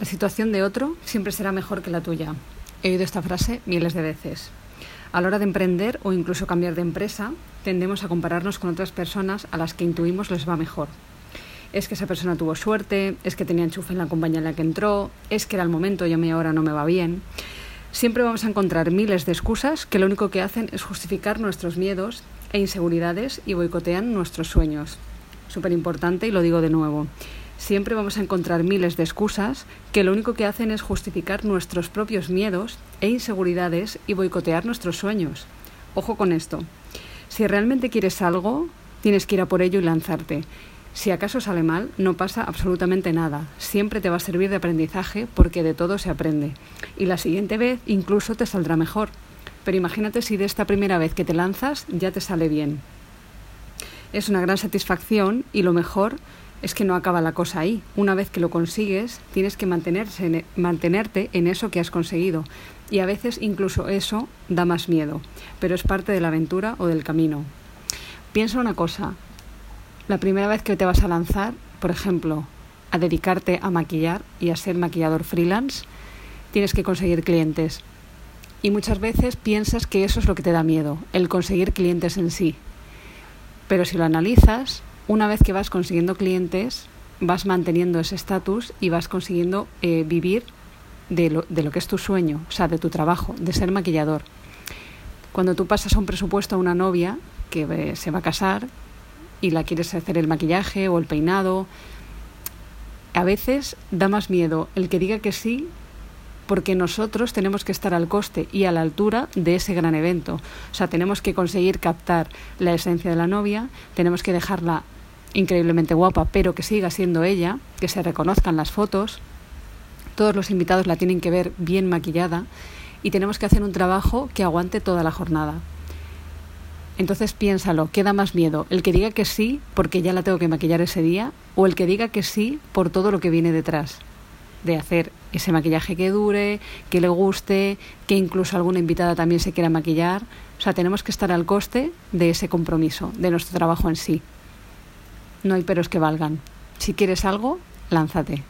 La situación de otro siempre será mejor que la tuya. He oído esta frase miles de veces. A la hora de emprender o incluso cambiar de empresa, tendemos a compararnos con otras personas a las que intuimos les va mejor. Es que esa persona tuvo suerte, es que tenía enchufe en la compañía en la que entró, es que era el momento y a mí ahora no me va bien. Siempre vamos a encontrar miles de excusas que lo único que hacen es justificar nuestros miedos e inseguridades y boicotean nuestros sueños. Súper importante y lo digo de nuevo siempre vamos a encontrar miles de excusas que lo único que hacen es justificar nuestros propios miedos e inseguridades y boicotear nuestros sueños. Ojo con esto. Si realmente quieres algo, tienes que ir a por ello y lanzarte. Si acaso sale mal, no pasa absolutamente nada. Siempre te va a servir de aprendizaje porque de todo se aprende. Y la siguiente vez incluso te saldrá mejor. Pero imagínate si de esta primera vez que te lanzas ya te sale bien. Es una gran satisfacción y lo mejor es que no acaba la cosa ahí. Una vez que lo consigues, tienes que mantenerse e, mantenerte en eso que has conseguido. Y a veces incluso eso da más miedo, pero es parte de la aventura o del camino. Piensa una cosa, la primera vez que te vas a lanzar, por ejemplo, a dedicarte a maquillar y a ser maquillador freelance, tienes que conseguir clientes. Y muchas veces piensas que eso es lo que te da miedo, el conseguir clientes en sí. Pero si lo analizas, una vez que vas consiguiendo clientes, vas manteniendo ese estatus y vas consiguiendo eh, vivir de lo, de lo que es tu sueño, o sea, de tu trabajo, de ser maquillador. Cuando tú pasas un presupuesto a una novia que eh, se va a casar y la quieres hacer el maquillaje o el peinado, a veces da más miedo el que diga que sí porque nosotros tenemos que estar al coste y a la altura de ese gran evento. O sea, tenemos que conseguir captar la esencia de la novia, tenemos que dejarla increíblemente guapa, pero que siga siendo ella, que se reconozcan las fotos. Todos los invitados la tienen que ver bien maquillada y tenemos que hacer un trabajo que aguante toda la jornada. Entonces piénsalo, ¿qué da más miedo? ¿El que diga que sí porque ya la tengo que maquillar ese día o el que diga que sí por todo lo que viene detrás? De hacer ese maquillaje que dure, que le guste, que incluso alguna invitada también se quiera maquillar. O sea, tenemos que estar al coste de ese compromiso, de nuestro trabajo en sí. No hay peros que valgan. Si quieres algo, lánzate.